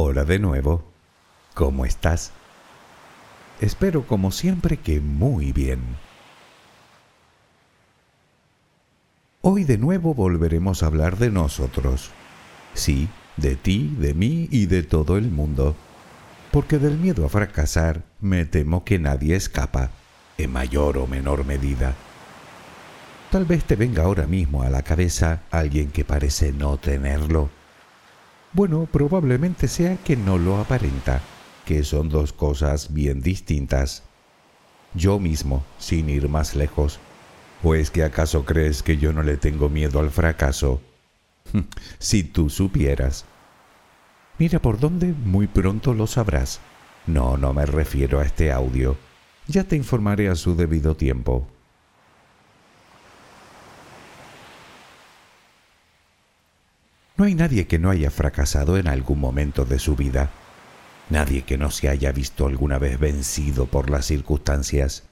Hola de nuevo. ¿Cómo estás? Espero como siempre que muy bien. Hoy de nuevo volveremos a hablar de nosotros. Sí, de ti, de mí y de todo el mundo. Porque del miedo a fracasar me temo que nadie escapa, en mayor o menor medida. Tal vez te venga ahora mismo a la cabeza alguien que parece no tenerlo. Bueno, probablemente sea que no lo aparenta, que son dos cosas bien distintas. Yo mismo, sin ir más lejos, ¿o es que acaso crees que yo no le tengo miedo al fracaso? si tú supieras. Mira por dónde muy pronto lo sabrás. No, no me refiero a este audio. Ya te informaré a su debido tiempo. Hay nadie que no haya fracasado en algún momento de su vida. Nadie que no se haya visto alguna vez vencido por las circunstancias.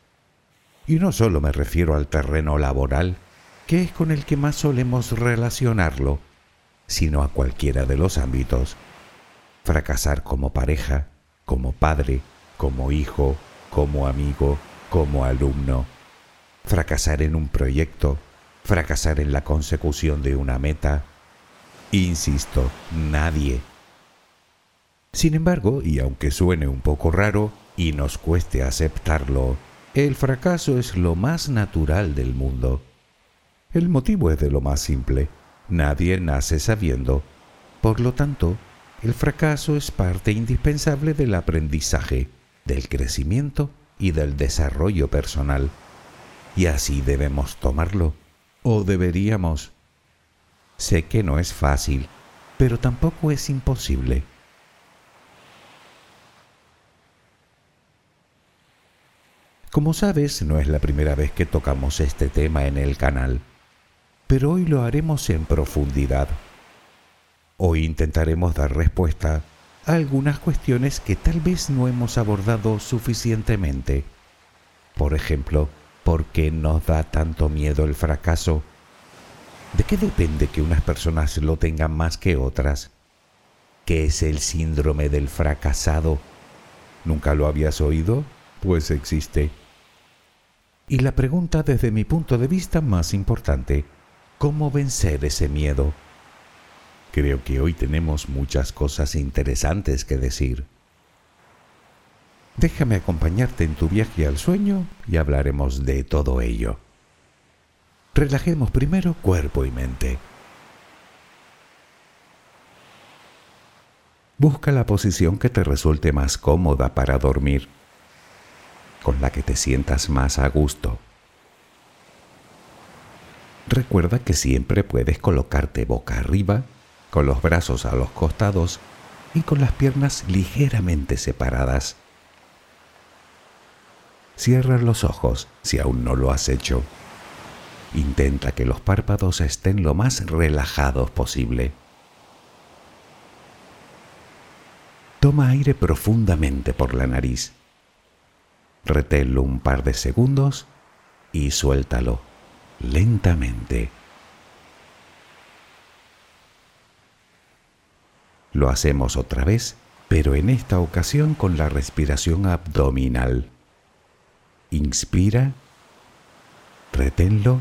Y no solo me refiero al terreno laboral, que es con el que más solemos relacionarlo, sino a cualquiera de los ámbitos. Fracasar como pareja, como padre, como hijo, como amigo, como alumno. Fracasar en un proyecto, fracasar en la consecución de una meta, Insisto, nadie. Sin embargo, y aunque suene un poco raro y nos cueste aceptarlo, el fracaso es lo más natural del mundo. El motivo es de lo más simple. Nadie nace sabiendo. Por lo tanto, el fracaso es parte indispensable del aprendizaje, del crecimiento y del desarrollo personal. Y así debemos tomarlo, o deberíamos. Sé que no es fácil, pero tampoco es imposible. Como sabes, no es la primera vez que tocamos este tema en el canal, pero hoy lo haremos en profundidad. Hoy intentaremos dar respuesta a algunas cuestiones que tal vez no hemos abordado suficientemente. Por ejemplo, ¿por qué nos da tanto miedo el fracaso? ¿De qué depende que unas personas lo tengan más que otras? ¿Qué es el síndrome del fracasado? ¿Nunca lo habías oído? Pues existe. Y la pregunta desde mi punto de vista más importante, ¿cómo vencer ese miedo? Creo que hoy tenemos muchas cosas interesantes que decir. Déjame acompañarte en tu viaje al sueño y hablaremos de todo ello. Relajemos primero cuerpo y mente. Busca la posición que te resulte más cómoda para dormir, con la que te sientas más a gusto. Recuerda que siempre puedes colocarte boca arriba, con los brazos a los costados y con las piernas ligeramente separadas. Cierra los ojos si aún no lo has hecho. Intenta que los párpados estén lo más relajados posible. Toma aire profundamente por la nariz. Reténlo un par de segundos y suéltalo lentamente. Lo hacemos otra vez, pero en esta ocasión con la respiración abdominal. Inspira, reténlo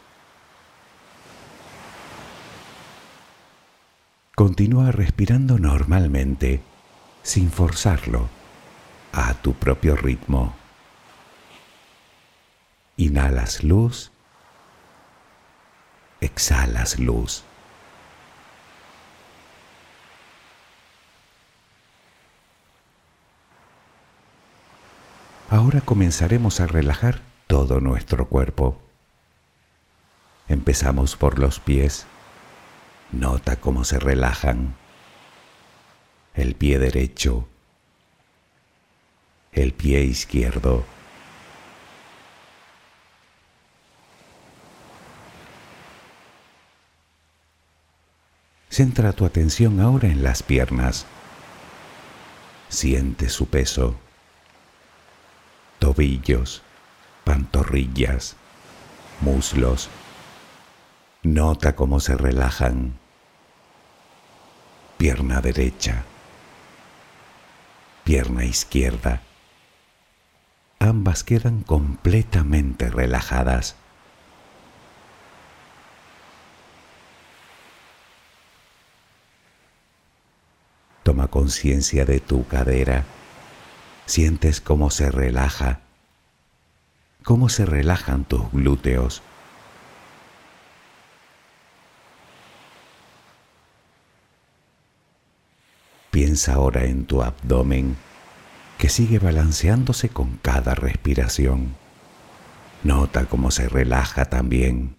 Continúa respirando normalmente, sin forzarlo, a tu propio ritmo. Inhalas luz, exhalas luz. Ahora comenzaremos a relajar todo nuestro cuerpo. Empezamos por los pies. Nota cómo se relajan. El pie derecho. El pie izquierdo. Centra tu atención ahora en las piernas. Siente su peso tobillos, pantorrillas, muslos. Nota cómo se relajan. Pierna derecha, pierna izquierda. Ambas quedan completamente relajadas. Toma conciencia de tu cadera Sientes cómo se relaja, cómo se relajan tus glúteos. Piensa ahora en tu abdomen que sigue balanceándose con cada respiración. Nota cómo se relaja también.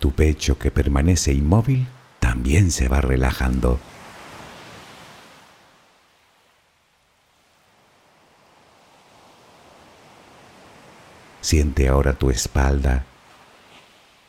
Tu pecho que permanece inmóvil también se va relajando. Siente ahora tu espalda.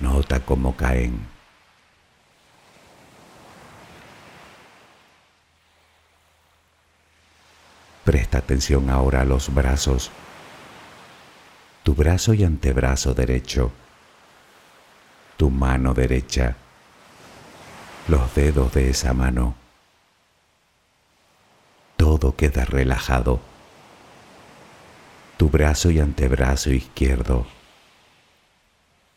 Nota cómo caen. Presta atención ahora a los brazos. Tu brazo y antebrazo derecho tu mano derecha, los dedos de esa mano. Todo queda relajado. Tu brazo y antebrazo izquierdo,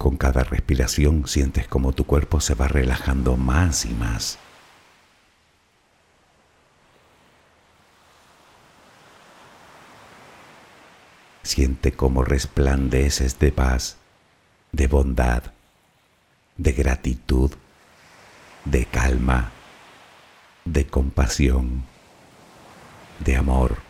Con cada respiración sientes como tu cuerpo se va relajando más y más. Siente cómo resplandeces de paz, de bondad, de gratitud, de calma, de compasión, de amor.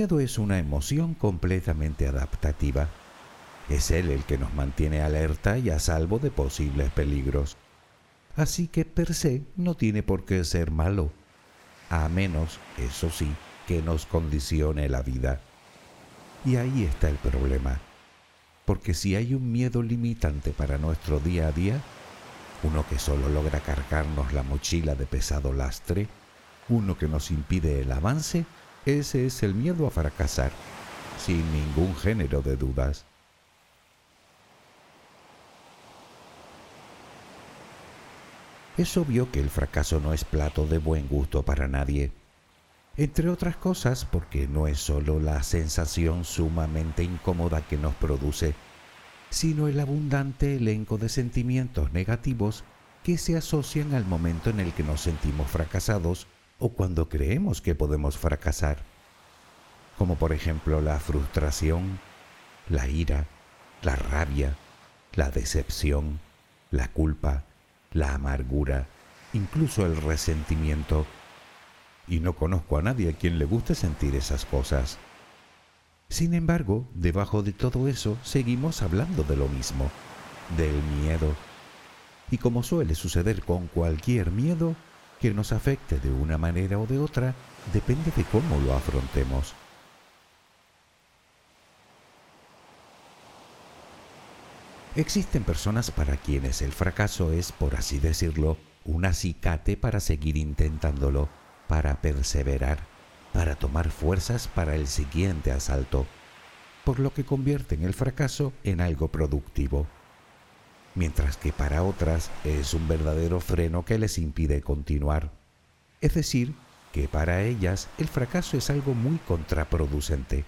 miedo es una emoción completamente adaptativa. Es él el que nos mantiene alerta y a salvo de posibles peligros. Así que per se no tiene por qué ser malo, a menos, eso sí, que nos condicione la vida. Y ahí está el problema, porque si hay un miedo limitante para nuestro día a día, uno que solo logra cargarnos la mochila de pesado lastre, uno que nos impide el avance, ese es el miedo a fracasar, sin ningún género de dudas. Es obvio que el fracaso no es plato de buen gusto para nadie, entre otras cosas porque no es solo la sensación sumamente incómoda que nos produce, sino el abundante elenco de sentimientos negativos que se asocian al momento en el que nos sentimos fracasados o cuando creemos que podemos fracasar, como por ejemplo la frustración, la ira, la rabia, la decepción, la culpa, la amargura, incluso el resentimiento. Y no conozco a nadie a quien le guste sentir esas cosas. Sin embargo, debajo de todo eso seguimos hablando de lo mismo, del miedo. Y como suele suceder con cualquier miedo, que nos afecte de una manera o de otra depende de cómo lo afrontemos. Existen personas para quienes el fracaso es, por así decirlo, un acicate para seguir intentándolo, para perseverar, para tomar fuerzas para el siguiente asalto, por lo que convierten el fracaso en algo productivo mientras que para otras es un verdadero freno que les impide continuar. Es decir, que para ellas el fracaso es algo muy contraproducente.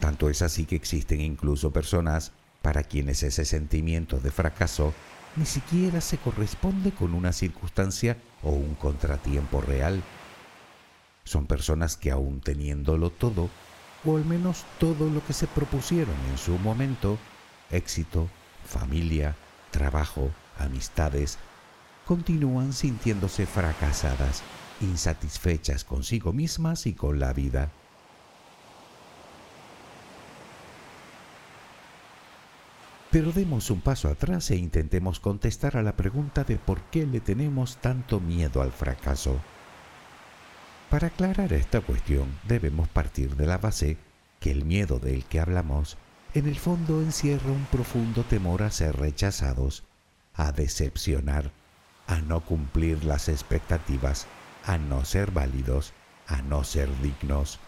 Tanto es así que existen incluso personas para quienes ese sentimiento de fracaso ni siquiera se corresponde con una circunstancia o un contratiempo real. Son personas que aún teniéndolo todo, o al menos todo lo que se propusieron en su momento, éxito, familia, trabajo, amistades, continúan sintiéndose fracasadas, insatisfechas consigo mismas y con la vida. Pero demos un paso atrás e intentemos contestar a la pregunta de por qué le tenemos tanto miedo al fracaso. Para aclarar esta cuestión debemos partir de la base que el miedo del que hablamos en el fondo encierra un profundo temor a ser rechazados, a decepcionar, a no cumplir las expectativas, a no ser válidos, a no ser dignos.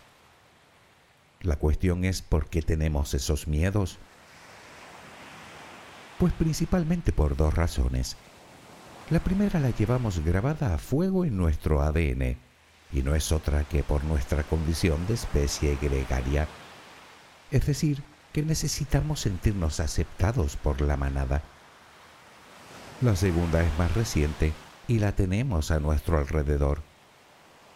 La cuestión es por qué tenemos esos miedos. Pues principalmente por dos razones. La primera la llevamos grabada a fuego en nuestro ADN y no es otra que por nuestra condición de especie gregaria, es decir, que necesitamos sentirnos aceptados por la manada. La segunda es más reciente y la tenemos a nuestro alrededor.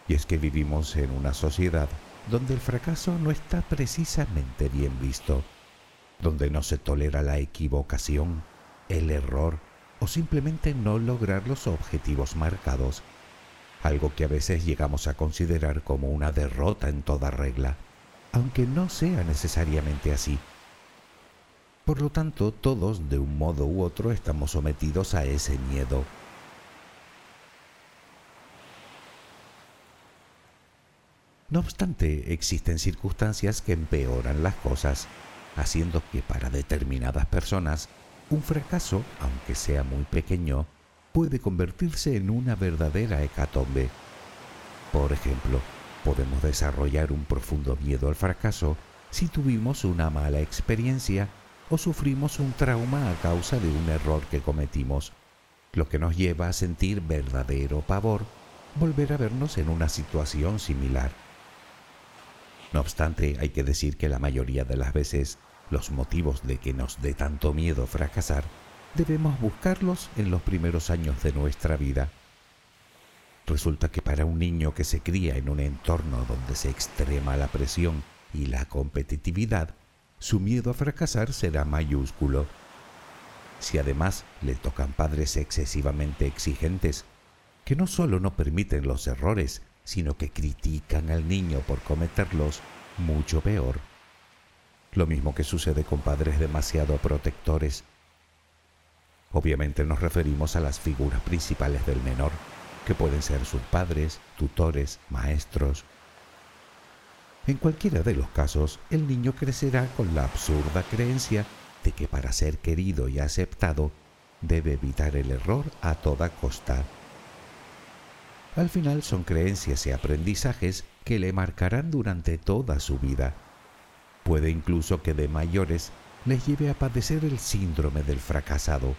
Y es que vivimos en una sociedad donde el fracaso no está precisamente bien visto, donde no se tolera la equivocación, el error o simplemente no lograr los objetivos marcados, algo que a veces llegamos a considerar como una derrota en toda regla aunque no sea necesariamente así. Por lo tanto, todos, de un modo u otro, estamos sometidos a ese miedo. No obstante, existen circunstancias que empeoran las cosas, haciendo que para determinadas personas un fracaso, aunque sea muy pequeño, puede convertirse en una verdadera hecatombe. Por ejemplo, Podemos desarrollar un profundo miedo al fracaso si tuvimos una mala experiencia o sufrimos un trauma a causa de un error que cometimos, lo que nos lleva a sentir verdadero pavor volver a vernos en una situación similar. No obstante, hay que decir que la mayoría de las veces los motivos de que nos dé tanto miedo fracasar debemos buscarlos en los primeros años de nuestra vida. Resulta que para un niño que se cría en un entorno donde se extrema la presión y la competitividad, su miedo a fracasar será mayúsculo. Si además le tocan padres excesivamente exigentes, que no solo no permiten los errores, sino que critican al niño por cometerlos, mucho peor. Lo mismo que sucede con padres demasiado protectores. Obviamente nos referimos a las figuras principales del menor, que pueden ser sus padres, tutores, maestros. En cualquiera de los casos, el niño crecerá con la absurda creencia de que para ser querido y aceptado debe evitar el error a toda costa. Al final son creencias y aprendizajes que le marcarán durante toda su vida. Puede incluso que de mayores les lleve a padecer el síndrome del fracasado.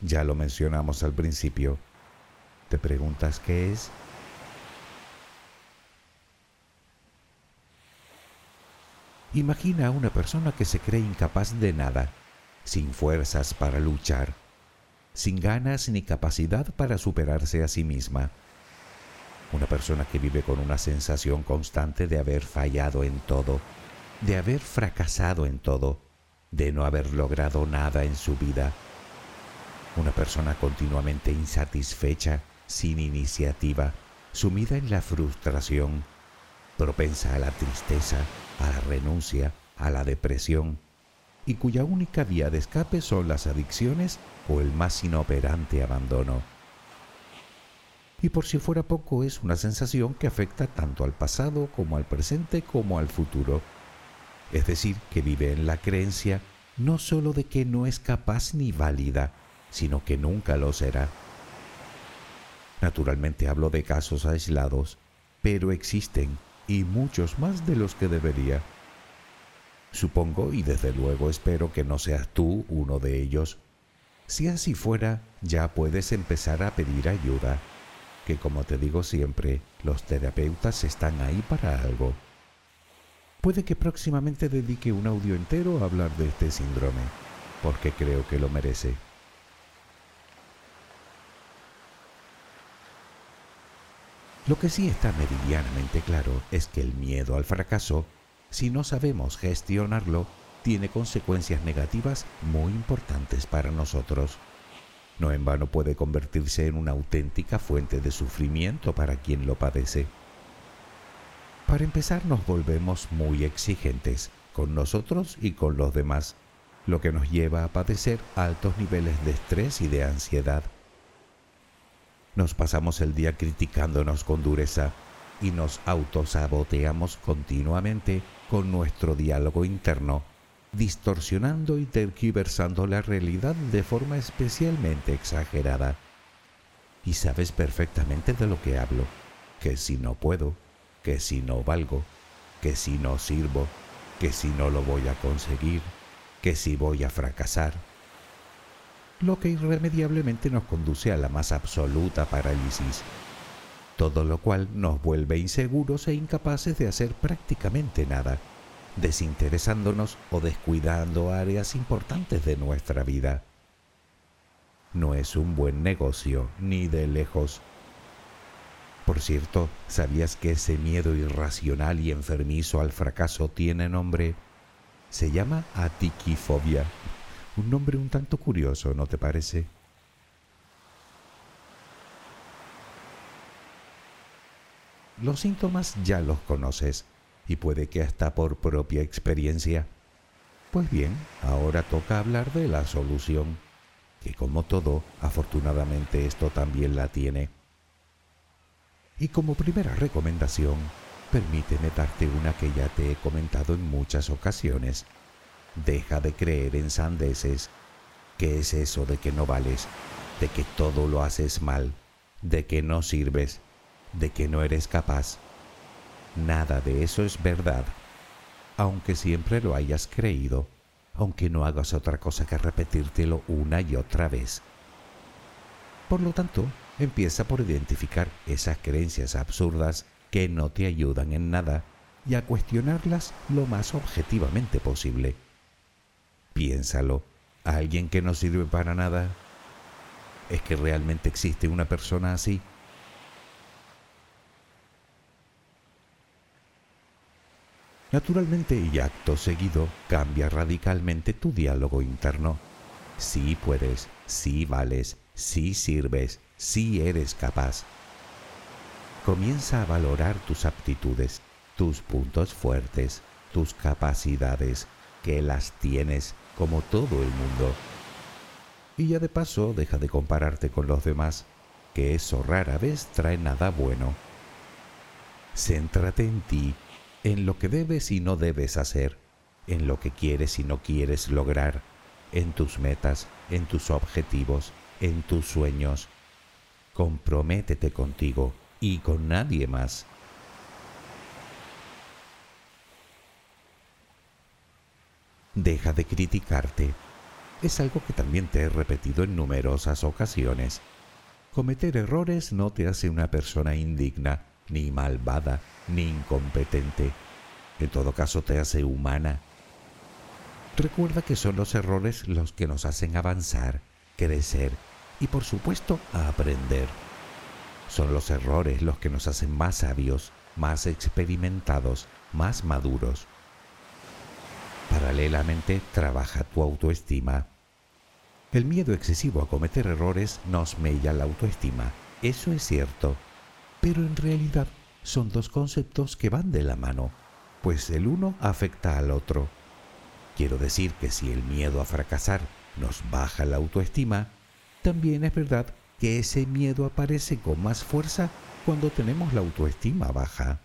Ya lo mencionamos al principio. ¿Te preguntas qué es? Imagina a una persona que se cree incapaz de nada, sin fuerzas para luchar, sin ganas ni capacidad para superarse a sí misma. Una persona que vive con una sensación constante de haber fallado en todo, de haber fracasado en todo, de no haber logrado nada en su vida. Una persona continuamente insatisfecha, sin iniciativa, sumida en la frustración, propensa a la tristeza, a la renuncia, a la depresión, y cuya única vía de escape son las adicciones o el más inoperante abandono. Y por si fuera poco, es una sensación que afecta tanto al pasado como al presente como al futuro. Es decir, que vive en la creencia no sólo de que no es capaz ni válida, sino que nunca lo será. Naturalmente hablo de casos aislados, pero existen y muchos más de los que debería. Supongo y desde luego espero que no seas tú uno de ellos. Si así fuera, ya puedes empezar a pedir ayuda, que como te digo siempre, los terapeutas están ahí para algo. Puede que próximamente dedique un audio entero a hablar de este síndrome, porque creo que lo merece. Lo que sí está meridianamente claro es que el miedo al fracaso, si no sabemos gestionarlo, tiene consecuencias negativas muy importantes para nosotros. No en vano puede convertirse en una auténtica fuente de sufrimiento para quien lo padece. Para empezar nos volvemos muy exigentes con nosotros y con los demás, lo que nos lleva a padecer altos niveles de estrés y de ansiedad. Nos pasamos el día criticándonos con dureza y nos autosaboteamos continuamente con nuestro diálogo interno, distorsionando y tergiversando la realidad de forma especialmente exagerada. Y sabes perfectamente de lo que hablo, que si no puedo, que si no valgo, que si no sirvo, que si no lo voy a conseguir, que si voy a fracasar lo que irremediablemente nos conduce a la más absoluta parálisis, todo lo cual nos vuelve inseguros e incapaces de hacer prácticamente nada, desinteresándonos o descuidando áreas importantes de nuestra vida. No es un buen negocio, ni de lejos. Por cierto, ¿sabías que ese miedo irracional y enfermizo al fracaso tiene nombre? Se llama atiquifobia. Un nombre un tanto curioso, ¿no te parece? Los síntomas ya los conoces y puede que hasta por propia experiencia. Pues bien, ahora toca hablar de la solución, que como todo, afortunadamente esto también la tiene. Y como primera recomendación, permíteme darte una que ya te he comentado en muchas ocasiones Deja de creer en sandeces. ¿Qué es eso de que no vales? De que todo lo haces mal, de que no sirves, de que no eres capaz. Nada de eso es verdad, aunque siempre lo hayas creído, aunque no hagas otra cosa que repetírtelo una y otra vez. Por lo tanto, empieza por identificar esas creencias absurdas que no te ayudan en nada y a cuestionarlas lo más objetivamente posible. Piénsalo, ¿alguien que no sirve para nada? ¿Es que realmente existe una persona así? Naturalmente y acto seguido cambia radicalmente tu diálogo interno. Sí puedes, sí vales, sí sirves, sí eres capaz. Comienza a valorar tus aptitudes, tus puntos fuertes, tus capacidades, que las tienes como todo el mundo. Y ya de paso deja de compararte con los demás, que eso rara vez trae nada bueno. Céntrate en ti en lo que debes y no debes hacer, en lo que quieres y no quieres lograr, en tus metas, en tus objetivos, en tus sueños. Comprométete contigo y con nadie más. Deja de criticarte. Es algo que también te he repetido en numerosas ocasiones. Cometer errores no te hace una persona indigna, ni malvada, ni incompetente. En todo caso te hace humana. Recuerda que son los errores los que nos hacen avanzar, crecer y por supuesto aprender. Son los errores los que nos hacen más sabios, más experimentados, más maduros. Paralelamente trabaja tu autoestima. El miedo excesivo a cometer errores nos mella la autoestima, eso es cierto, pero en realidad son dos conceptos que van de la mano, pues el uno afecta al otro. Quiero decir que si el miedo a fracasar nos baja la autoestima, también es verdad que ese miedo aparece con más fuerza cuando tenemos la autoestima baja.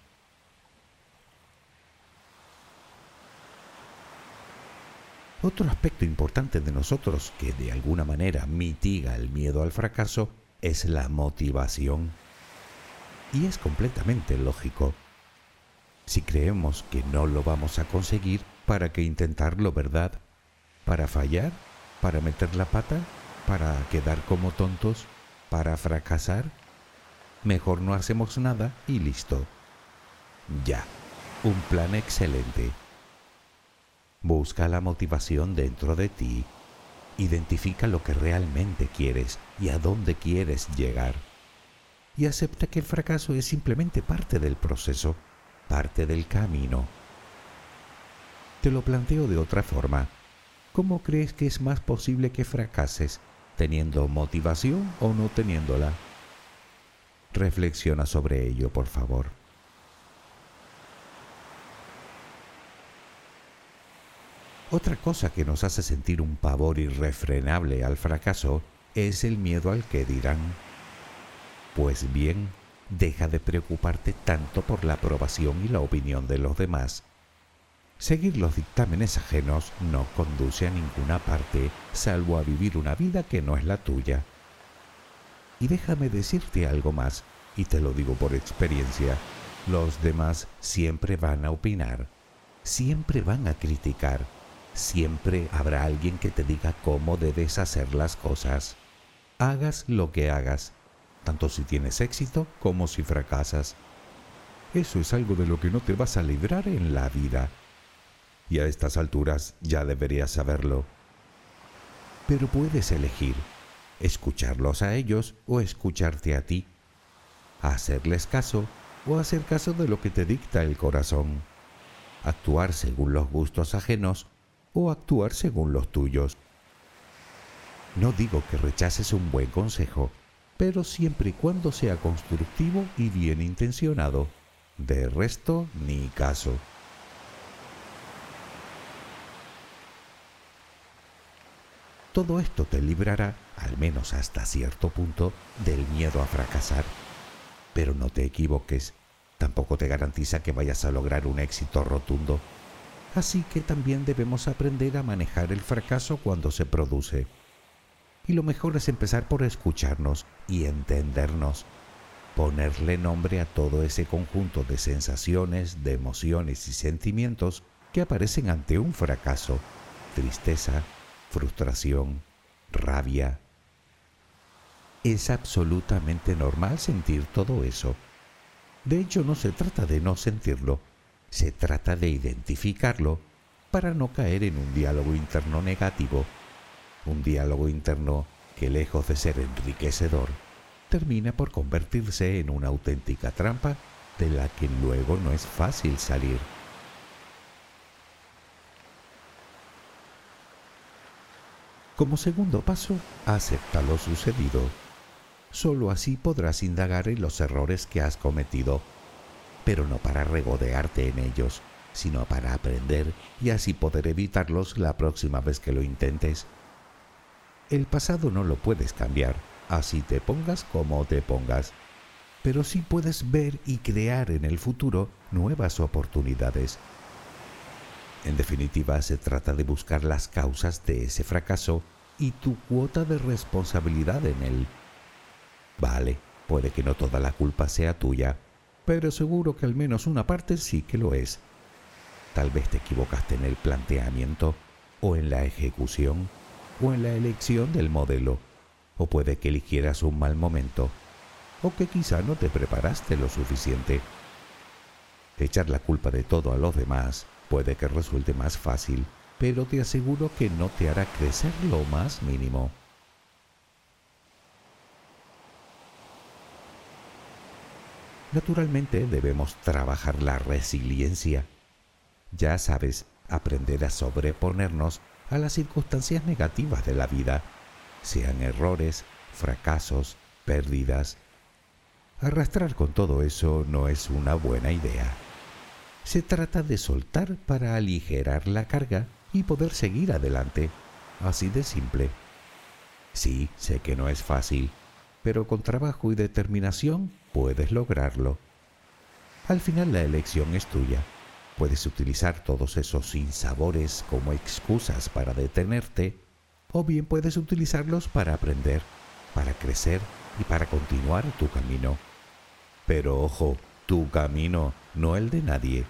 Otro aspecto importante de nosotros que de alguna manera mitiga el miedo al fracaso es la motivación. Y es completamente lógico. Si creemos que no lo vamos a conseguir, ¿para qué intentarlo, verdad? ¿Para fallar? ¿Para meter la pata? ¿Para quedar como tontos? ¿Para fracasar? Mejor no hacemos nada y listo. Ya, un plan excelente. Busca la motivación dentro de ti. Identifica lo que realmente quieres y a dónde quieres llegar y acepta que el fracaso es simplemente parte del proceso, parte del camino. Te lo planteo de otra forma. ¿Cómo crees que es más posible que fracases, teniendo motivación o no teniéndola? Reflexiona sobre ello, por favor. Otra cosa que nos hace sentir un pavor irrefrenable al fracaso es el miedo al que dirán. Pues bien, deja de preocuparte tanto por la aprobación y la opinión de los demás. Seguir los dictámenes ajenos no conduce a ninguna parte salvo a vivir una vida que no es la tuya. Y déjame decirte algo más, y te lo digo por experiencia, los demás siempre van a opinar, siempre van a criticar, siempre habrá alguien que te diga cómo debes hacer las cosas. Hagas lo que hagas, tanto si tienes éxito como si fracasas. Eso es algo de lo que no te vas a librar en la vida. Y a estas alturas ya deberías saberlo. Pero puedes elegir escucharlos a ellos o escucharte a ti, hacerles caso o hacer caso de lo que te dicta el corazón, actuar según los gustos ajenos o actuar según los tuyos. No digo que rechaces un buen consejo, pero siempre y cuando sea constructivo y bien intencionado. De resto, ni caso. Todo esto te librará, al menos hasta cierto punto, del miedo a fracasar. Pero no te equivoques, tampoco te garantiza que vayas a lograr un éxito rotundo. Así que también debemos aprender a manejar el fracaso cuando se produce y lo mejor es empezar por escucharnos y entendernos, ponerle nombre a todo ese conjunto de sensaciones, de emociones y sentimientos que aparecen ante un fracaso, tristeza, frustración, rabia. Es absolutamente normal sentir todo eso. De hecho, no se trata de no sentirlo, Se trata de identificarlo para no caer en un diálogo interno negativo, un diálogo interno que lejos de ser enriquecedor, termina por convertirse en una auténtica trampa de la que luego no es fácil salir. Como segundo paso, acepta lo sucedido. Solo así podrás indagar en los errores que has cometido, pero no para regodearte en ellos, sino para aprender y así poder evitarlos la próxima vez que lo intentes. El pasado no lo puedes cambiar, así te pongas como te pongas, pero sí puedes ver y crear en el futuro nuevas oportunidades. En definitiva, se trata de buscar las causas de ese fracaso y tu cuota de responsabilidad en él. Vale, puede que no toda la culpa sea tuya, pero seguro que al menos una parte sí que lo es. Tal vez te equivocaste en el planteamiento, o en la ejecución, o en la elección del modelo, o puede que eligieras un mal momento, o que quizá no te preparaste lo suficiente. Echar la culpa de todo a los demás puede que resulte más fácil, pero te aseguro que no te hará crecer lo más mínimo. Naturalmente debemos trabajar la resiliencia. Ya sabes, aprender a sobreponernos a las circunstancias negativas de la vida, sean errores, fracasos, pérdidas. Arrastrar con todo eso no es una buena idea. Se trata de soltar para aligerar la carga y poder seguir adelante. Así de simple. Sí, sé que no es fácil, pero con trabajo y determinación puedes lograrlo. Al final la elección es tuya. Puedes utilizar todos esos sinsabores como excusas para detenerte, o bien puedes utilizarlos para aprender, para crecer y para continuar tu camino. Pero ojo, tu camino, no el de nadie.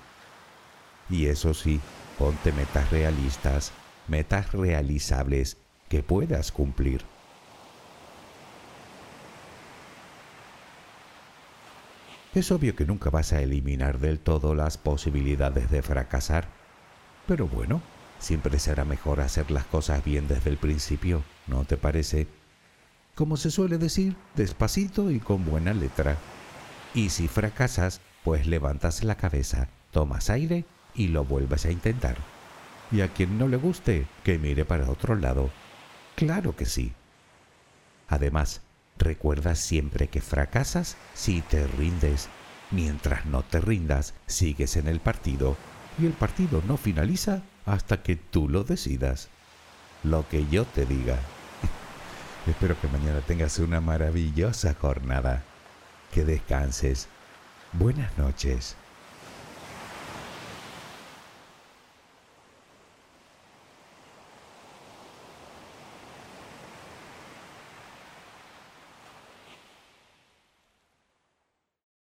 Y eso sí, ponte metas realistas, metas realizables que puedas cumplir. Es obvio que nunca vas a eliminar del todo las posibilidades de fracasar, pero bueno, siempre será mejor hacer las cosas bien desde el principio, ¿no te parece? Como se suele decir, despacito y con buena letra. Y si fracasas, pues levantas la cabeza, tomas aire y lo vuelves a intentar. Y a quien no le guste, que mire para otro lado. Claro que sí. Además, Recuerda siempre que fracasas si te rindes. Mientras no te rindas, sigues en el partido y el partido no finaliza hasta que tú lo decidas. Lo que yo te diga. Espero que mañana tengas una maravillosa jornada. Que descanses. Buenas noches.